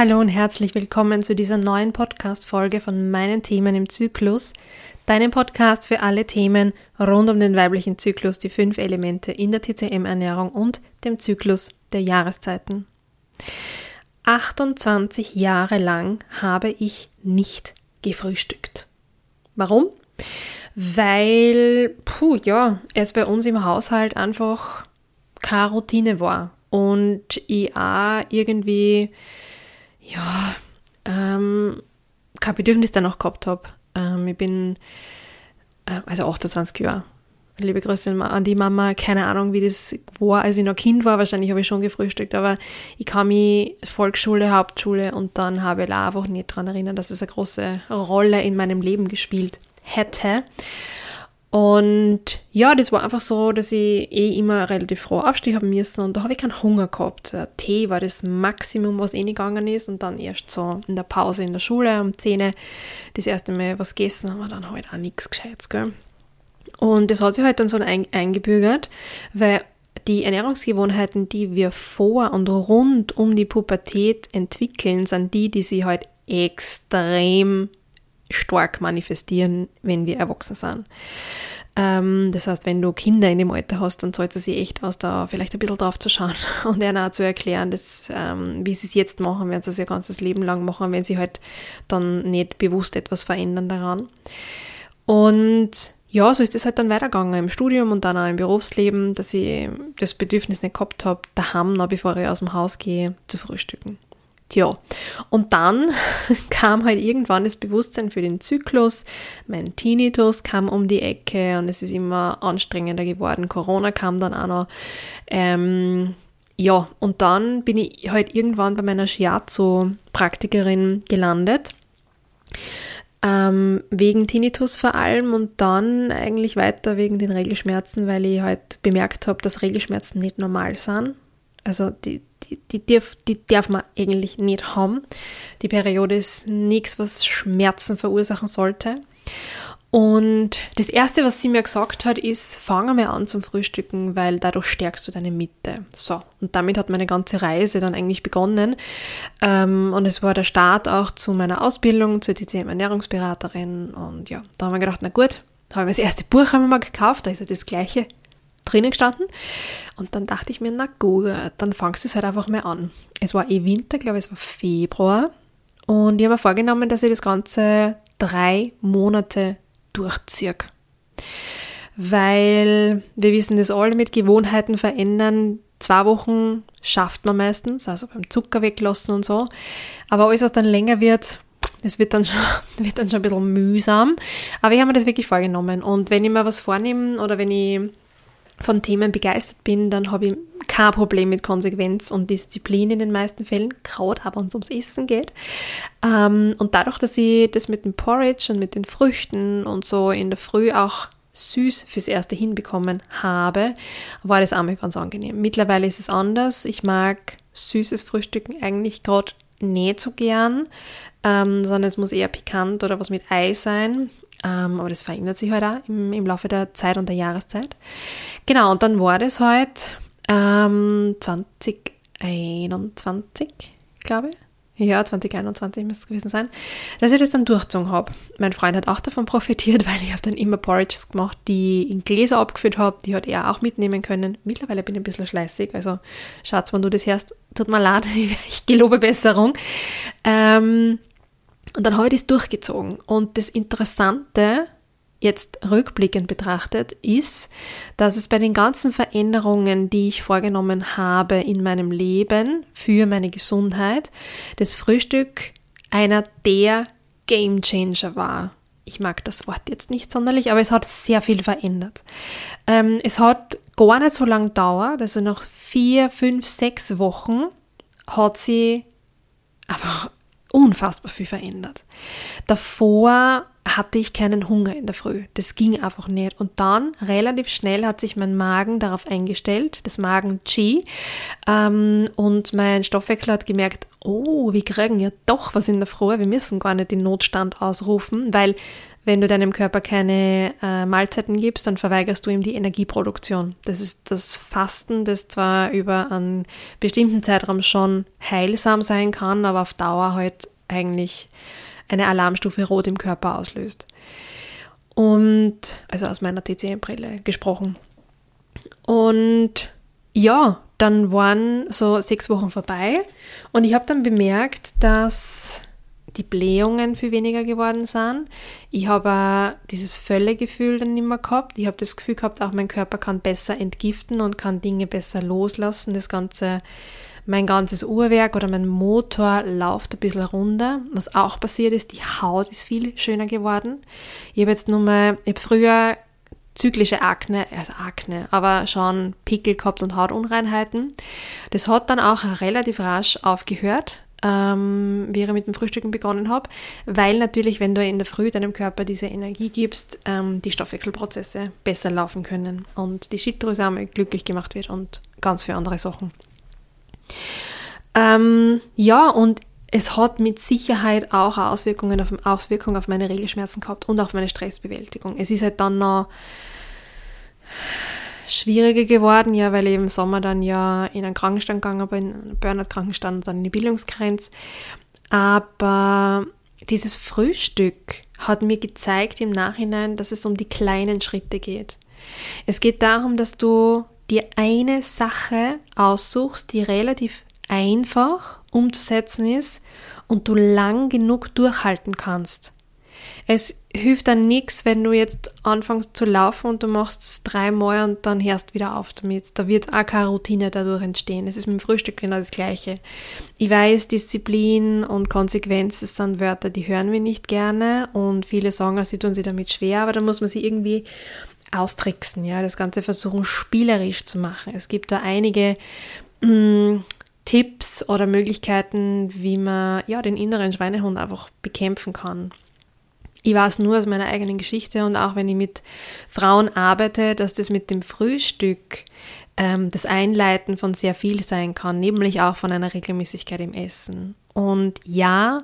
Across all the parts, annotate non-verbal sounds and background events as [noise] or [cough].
Hallo und herzlich willkommen zu dieser neuen Podcast-Folge von meinen Themen im Zyklus, deinem Podcast für alle Themen rund um den weiblichen Zyklus, die fünf Elemente in der TCM-Ernährung und dem Zyklus der Jahreszeiten. 28 Jahre lang habe ich nicht gefrühstückt. Warum? Weil, puh, ja, es bei uns im Haushalt einfach keine Routine war und ich auch irgendwie ja, ähm, kein Bedürfnis danach gehabt habe. Ähm, ich bin, äh, also 28 Jahre. Liebe Grüße an die Mama. Keine Ahnung, wie das war, als ich noch Kind war. Wahrscheinlich habe ich schon gefrühstückt, aber ich kann mich Volksschule, Hauptschule und dann habe ich einfach nicht daran erinnern, dass es eine große Rolle in meinem Leben gespielt hätte. Und ja, das war einfach so, dass ich eh immer relativ froh aufstehen haben müssen und da habe ich keinen Hunger gehabt. Der Tee war das Maximum, was eh nicht gegangen ist und dann erst so in der Pause in der Schule um 10 das erste Mal was gegessen, aber dann halt auch nichts Gescheites, gell. Und das hat sich halt dann so eingebürgert, weil die Ernährungsgewohnheiten, die wir vor und rund um die Pubertät entwickeln, sind die, die sich halt extrem stark manifestieren, wenn wir erwachsen sind. Ähm, das heißt, wenn du Kinder in dem Alter hast, dann sollte sie echt aus, da vielleicht ein bisschen drauf zu schauen [laughs] und ihnen auch zu erklären, dass, ähm, wie sie es jetzt machen, werden sie es ihr ganzes Leben lang machen, wenn sie halt dann nicht bewusst etwas verändern daran. Und ja, so ist es halt dann weitergegangen im Studium und dann auch im Berufsleben, dass ich das Bedürfnis nicht gehabt habe, daheim, noch bevor ich aus dem Haus gehe, zu frühstücken. Tja, und dann [laughs] kam halt irgendwann das Bewusstsein für den Zyklus. Mein Tinnitus kam um die Ecke und es ist immer anstrengender geworden. Corona kam dann auch noch. Ähm, ja, und dann bin ich halt irgendwann bei meiner Shiatsu-Praktikerin gelandet. Ähm, wegen Tinnitus vor allem und dann eigentlich weiter wegen den Regelschmerzen, weil ich halt bemerkt habe, dass Regelschmerzen nicht normal sind. Also die, die, die, darf, die darf man eigentlich nicht haben. Die Periode ist nichts, was Schmerzen verursachen sollte. Und das Erste, was sie mir gesagt hat, ist, fange mal an zum Frühstücken, weil dadurch stärkst du deine Mitte. So, und damit hat meine ganze Reise dann eigentlich begonnen. Ähm, und es war der Start auch zu meiner Ausbildung zur TCM-Ernährungsberaterin. Und ja, da haben wir gedacht, na gut, da habe ich das erste Buch haben wir mal gekauft, da ist ja das gleiche drinnen gestanden. Und dann dachte ich mir, na gut, dann fangst du es halt einfach mal an. Es war eh Winter, glaube ich, es war Februar. Und ich habe mir vorgenommen, dass ich das Ganze drei Monate durchziehe. Weil wir wissen das alle mit Gewohnheiten verändern. Zwei Wochen schafft man meistens, also beim Zucker weglassen und so. Aber alles, was dann länger wird, das wird dann, schon, [laughs] wird dann schon ein bisschen mühsam. Aber ich habe mir das wirklich vorgenommen. Und wenn ich mir was vornehme oder wenn ich von Themen begeistert bin, dann habe ich kein Problem mit Konsequenz und Disziplin in den meisten Fällen, gerade aber wenn es ums Essen geht. Ähm, und dadurch, dass ich das mit dem Porridge und mit den Früchten und so in der Früh auch süß fürs Erste hinbekommen habe, war das einmal ganz angenehm. Mittlerweile ist es anders. Ich mag süßes Frühstücken eigentlich gerade nicht so gern, ähm, sondern es muss eher pikant oder was mit Ei sein. Ähm, aber das verändert sich halt auch im, im, Laufe der Zeit und der Jahreszeit. Genau, und dann war das halt ähm, 2021, glaube ich. Ja, 2021 müsste es gewesen sein, dass ich das dann durchgezogen habe. Mein Freund hat auch davon [laughs] profitiert, weil ich habe dann immer Porridges gemacht, die in Gläser abgefüllt habe, die hat er auch mitnehmen können. Mittlerweile bin ich ein bisschen schleißig, also Schatz, wenn du das hörst, tut mir leid, [laughs] ich gelobe Besserung. Ähm, und dann habe ich das durchgezogen. Und das Interessante, jetzt rückblickend betrachtet, ist, dass es bei den ganzen Veränderungen, die ich vorgenommen habe in meinem Leben für meine Gesundheit, das Frühstück einer der Game Changer war. Ich mag das Wort jetzt nicht sonderlich, aber es hat sehr viel verändert. Ähm, es hat gar nicht so lange gedauert, also nach vier, fünf, sechs Wochen hat sie einfach unfassbar viel verändert. Davor hatte ich keinen Hunger in der Früh. Das ging einfach nicht. Und dann relativ schnell hat sich mein Magen darauf eingestellt, das Magen-Chi. Ähm, und mein Stoffwechsel hat gemerkt, oh, wir kriegen ja doch was in der Früh. Wir müssen gar nicht den Notstand ausrufen, weil wenn du deinem Körper keine äh, Mahlzeiten gibst, dann verweigerst du ihm die Energieproduktion. Das ist das Fasten, das zwar über einen bestimmten Zeitraum schon heilsam sein kann, aber auf Dauer halt eigentlich eine Alarmstufe Rot im Körper auslöst. Und, also aus meiner TCM-Brille gesprochen. Und ja, dann waren so sechs Wochen vorbei und ich habe dann bemerkt, dass die Blähungen viel weniger geworden sind. Ich habe dieses Völlegefühl dann nicht mehr gehabt. Ich habe das Gefühl gehabt, auch mein Körper kann besser entgiften und kann Dinge besser loslassen. Das ganze mein ganzes Uhrwerk oder mein Motor läuft ein bisschen runter. Was auch passiert ist, die Haut ist viel schöner geworden. Ich habe jetzt nur mal, ich habe früher zyklische Akne, also Akne, aber schon Pickel gehabt und Hautunreinheiten. Das hat dann auch relativ rasch aufgehört, ähm, ich mit dem Frühstücken begonnen habe, weil natürlich, wenn du in der Früh deinem Körper diese Energie gibst, ähm, die Stoffwechselprozesse besser laufen können und die Schilddrüse einmal glücklich gemacht wird und ganz viele andere Sachen. Ähm, ja, und es hat mit Sicherheit auch Auswirkungen auf, Auswirkungen auf meine Regelschmerzen gehabt und auf meine Stressbewältigung. Es ist halt dann noch schwieriger geworden, ja, weil ich im Sommer dann ja in einen Krankenstand gegangen bin, in einen Burnout-Krankenstand dann in die Bildungsgrenze. Aber dieses Frühstück hat mir gezeigt im Nachhinein, dass es um die kleinen Schritte geht. Es geht darum, dass du dir eine Sache aussuchst, die relativ einfach umzusetzen ist und du lang genug durchhalten kannst. Es hilft dann nichts, wenn du jetzt anfängst zu laufen und du machst es dreimal und dann hörst wieder auf damit. Da wird auch keine Routine dadurch entstehen. Es ist mit dem Frühstück genau das Gleiche. Ich weiß, Disziplin und Konsequenz sind Wörter, die hören wir nicht gerne und viele sagen, sie tun sich damit schwer, aber da muss man sie irgendwie austricksen, ja, das Ganze versuchen spielerisch zu machen. Es gibt da einige mh, mm, Tipps oder Möglichkeiten, wie man ja den inneren Schweinehund einfach bekämpfen kann. Ich weiß nur aus meiner eigenen Geschichte und auch wenn ich mit Frauen arbeite, dass das mit dem Frühstück ähm, das Einleiten von sehr viel sein kann, nämlich auch von einer Regelmäßigkeit im Essen. Und ja,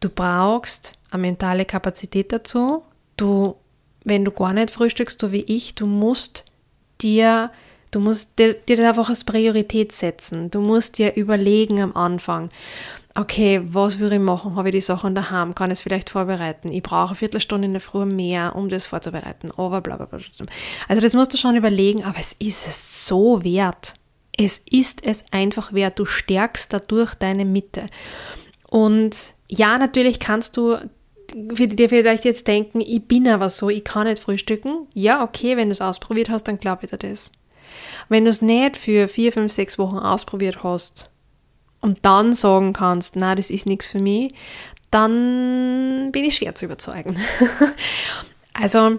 du brauchst eine mentale Kapazität dazu. Du wenn du gar nicht frühstückst, so wie ich, du musst dir, du musst dir, dir das einfach als Priorität setzen. Du musst dir überlegen am Anfang, okay, was würde ich machen? Habe ich die Sachen daheim? Kann ich es vielleicht vorbereiten? Ich brauche eine Viertelstunde in der Früh mehr, um das vorzubereiten. Aber bla, bla, bla. Also das musst du schon überlegen, aber es ist es so wert. Es ist es einfach wert. Du stärkst dadurch deine Mitte. Und ja, natürlich kannst du für die, vielleicht jetzt denken, ich bin aber so, ich kann nicht frühstücken. Ja, okay, wenn du es ausprobiert hast, dann glaube ich dir das. Wenn du es nicht für vier, fünf, sechs Wochen ausprobiert hast und dann sagen kannst, na, das ist nichts für mich, dann bin ich schwer zu überzeugen. [laughs] also,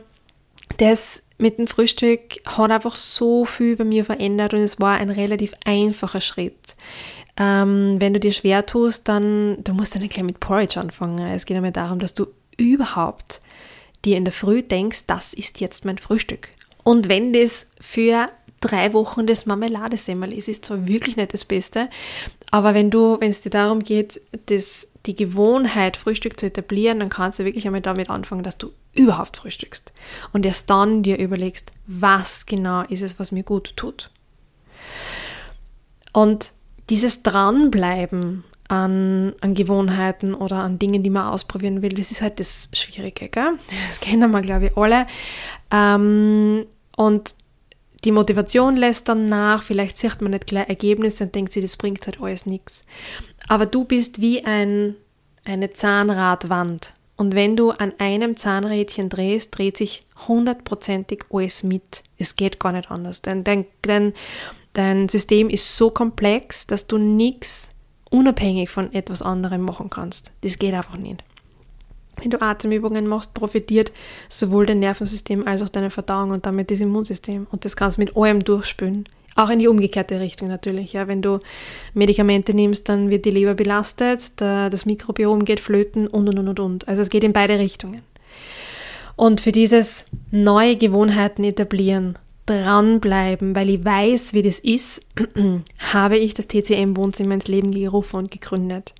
das mit dem Frühstück hat einfach so viel bei mir verändert und es war ein relativ einfacher Schritt. Ähm, wenn du dir schwer tust, dann du musst dann nicht gleich mit Porridge anfangen. Es geht einmal darum, dass du überhaupt dir in der Früh denkst, das ist jetzt mein Frühstück. Und wenn das für drei Wochen das Marmeladesemmel ist, ist zwar wirklich nicht das Beste, aber wenn du, wenn es dir darum geht, das, die Gewohnheit, Frühstück zu etablieren, dann kannst du wirklich einmal damit anfangen, dass du überhaupt frühstückst und erst dann dir überlegst, was genau ist es, was mir gut tut. Und dieses Dranbleiben an, an Gewohnheiten oder an Dingen, die man ausprobieren will, das ist halt das Schwierige, gell? Das [laughs] kennen wir, glaube ich, alle. Ähm, und die Motivation lässt dann nach, vielleicht sieht man nicht gleich Ergebnisse und denkt sich, das bringt halt alles nichts. Aber du bist wie ein, eine Zahnradwand. Und wenn du an einem Zahnrädchen drehst, dreht sich hundertprozentig alles mit. Es geht gar nicht anders. Denn, denn, denn Dein System ist so komplex, dass du nichts unabhängig von etwas anderem machen kannst. Das geht einfach nicht. Wenn du Atemübungen machst, profitiert sowohl dein Nervensystem als auch deine Verdauung und damit das Immunsystem. Und das kannst du mit allem durchspülen. Auch in die umgekehrte Richtung natürlich. Ja. Wenn du Medikamente nimmst, dann wird die Leber belastet, das Mikrobiom geht flöten und und und und. Also es geht in beide Richtungen. Und für dieses neue Gewohnheiten etablieren, dranbleiben, weil ich weiß, wie das ist, [clears throat] habe ich das TCM Wohnzimmer ins Leben gerufen und gegründet.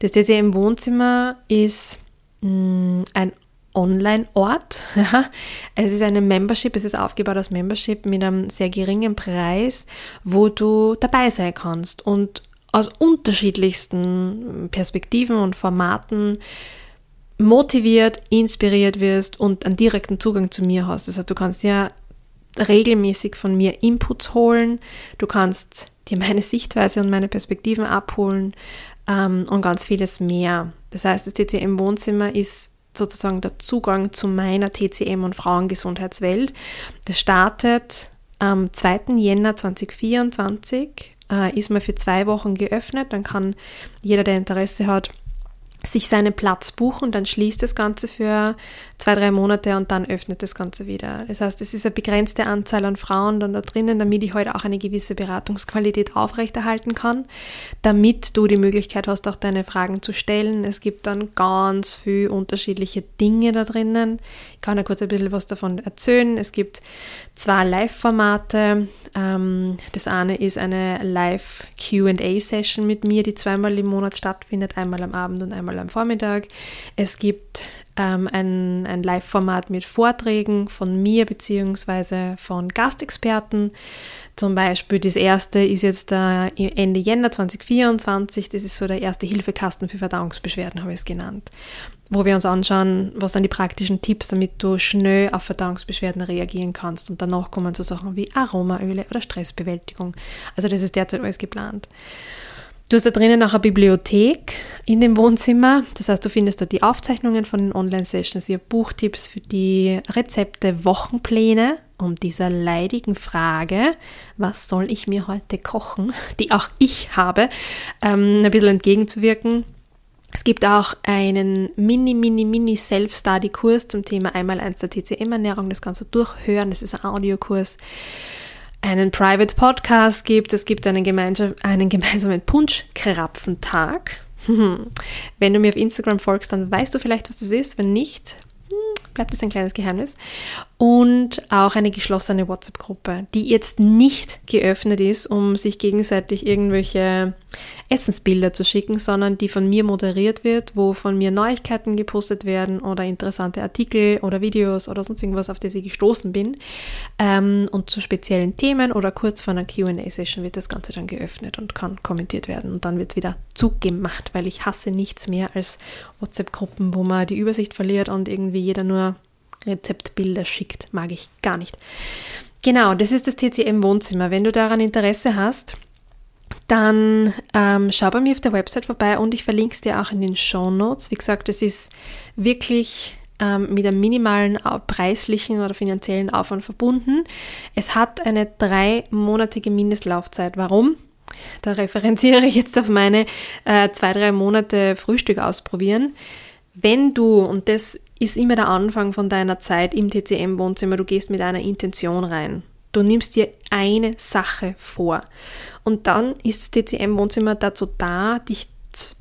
Das TCM Wohnzimmer ist ein Online-Ort. [laughs] es ist eine Membership, es ist aufgebaut als Membership mit einem sehr geringen Preis, wo du dabei sein kannst und aus unterschiedlichsten Perspektiven und Formaten motiviert, inspiriert wirst und einen direkten Zugang zu mir hast. Das heißt, du kannst ja regelmäßig von mir Inputs holen, du kannst dir meine Sichtweise und meine Perspektiven abholen ähm, und ganz vieles mehr. Das heißt, das TCM Wohnzimmer ist sozusagen der Zugang zu meiner TCM und Frauengesundheitswelt. Das startet am 2. Jänner 2024, äh, ist mal für zwei Wochen geöffnet. Dann kann jeder, der Interesse hat, sich seinen Platz buchen, dann schließt das Ganze für zwei, drei Monate und dann öffnet das Ganze wieder. Das heißt, es ist eine begrenzte Anzahl an Frauen dann da drinnen, damit ich heute auch eine gewisse Beratungsqualität aufrechterhalten kann, damit du die Möglichkeit hast, auch deine Fragen zu stellen. Es gibt dann ganz viel unterschiedliche Dinge da drinnen. Ich kann ja kurz ein bisschen was davon erzählen. Es gibt zwei Live-Formate. Ähm, das eine ist eine Live-QA-Session mit mir, die zweimal im Monat stattfindet, einmal am Abend und einmal am Vormittag. Es gibt ähm, ein, ein Live-Format mit Vorträgen von mir bzw. von Gastexperten. Zum Beispiel das erste ist jetzt äh, Ende Jänner 2024, das ist so der erste Hilfekasten für Verdauungsbeschwerden, habe ich es genannt, wo wir uns anschauen, was sind die praktischen Tipps, damit du schnell auf Verdauungsbeschwerden reagieren kannst. Und danach kommen so Sachen wie Aromaöle oder Stressbewältigung. Also das ist derzeit alles geplant. Du hast da drinnen auch eine Bibliothek in dem Wohnzimmer. Das heißt, du findest dort die Aufzeichnungen von den Online-Sessions, ihr Buchtipps für die Rezepte, Wochenpläne, um dieser leidigen Frage, was soll ich mir heute kochen, [laughs] die auch ich habe, ähm, ein bisschen entgegenzuwirken. Es gibt auch einen mini, mini, mini Self-Study-Kurs zum Thema einmal eins der TCM-Ernährung. Das kannst du durchhören. Das ist ein Audiokurs einen Private Podcast gibt. Es gibt einen, gemeinsam, einen [laughs] gemeinsamen Punschkrapfentag. [laughs] Wenn du mir auf Instagram folgst, dann weißt du vielleicht, was das ist. Wenn nicht, hm, bleibt es ein kleines Geheimnis. Und auch eine geschlossene WhatsApp-Gruppe, die jetzt nicht geöffnet ist, um sich gegenseitig irgendwelche Essensbilder zu schicken, sondern die von mir moderiert wird, wo von mir Neuigkeiten gepostet werden oder interessante Artikel oder Videos oder sonst irgendwas, auf das ich gestoßen bin. Ähm, und zu speziellen Themen oder kurz vor einer QA-Session wird das Ganze dann geöffnet und kann kommentiert werden. Und dann wird es wieder zugemacht, weil ich hasse nichts mehr als WhatsApp-Gruppen, wo man die Übersicht verliert und irgendwie jeder nur Rezeptbilder schickt. Mag ich gar nicht. Genau, das ist das TCM Wohnzimmer. Wenn du daran Interesse hast, dann ähm, schau bei mir auf der Website vorbei und ich verlinke es dir auch in den Show Notes. Wie gesagt, es ist wirklich ähm, mit einem minimalen preislichen oder finanziellen Aufwand verbunden. Es hat eine dreimonatige Mindestlaufzeit. Warum? Da referenziere ich jetzt auf meine äh, zwei, drei Monate Frühstück ausprobieren. Wenn du, und das ist immer der Anfang von deiner Zeit im TCM-Wohnzimmer, du gehst mit einer Intention rein. Du nimmst dir eine Sache vor. Und dann ist das TCM-Wohnzimmer dazu da, dich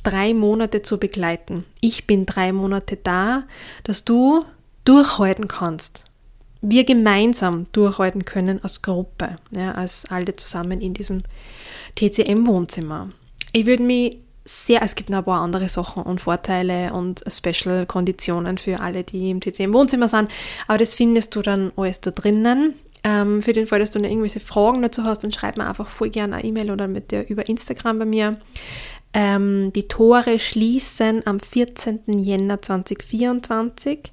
drei Monate zu begleiten. Ich bin drei Monate da, dass du durchhalten kannst. Wir gemeinsam durchhalten können als Gruppe, ja, als alle zusammen in diesem TCM-Wohnzimmer. Ich würde mich sehr, es gibt noch ein paar andere Sachen und Vorteile und Special-Konditionen für alle, die im TCM-Wohnzimmer sind, aber das findest du dann alles da drinnen. Ähm, für den Fall, dass du noch irgendwelche Fragen dazu hast, dann schreib mir einfach voll gerne eine E-Mail oder mit dir über Instagram bei mir. Ähm, die Tore schließen am 14. Jänner 2024.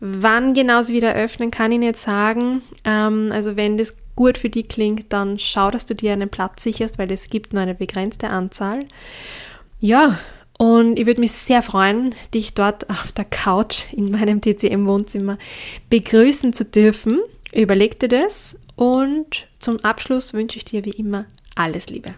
Wann genau sie wieder öffnen, kann ich nicht sagen. Ähm, also wenn das gut für dich klingt, dann schau, dass du dir einen Platz sicherst, weil es gibt nur eine begrenzte Anzahl. Ja, und ich würde mich sehr freuen, dich dort auf der Couch in meinem TCM-Wohnzimmer begrüßen zu dürfen. Überleg dir das und zum Abschluss wünsche ich dir wie immer alles Liebe.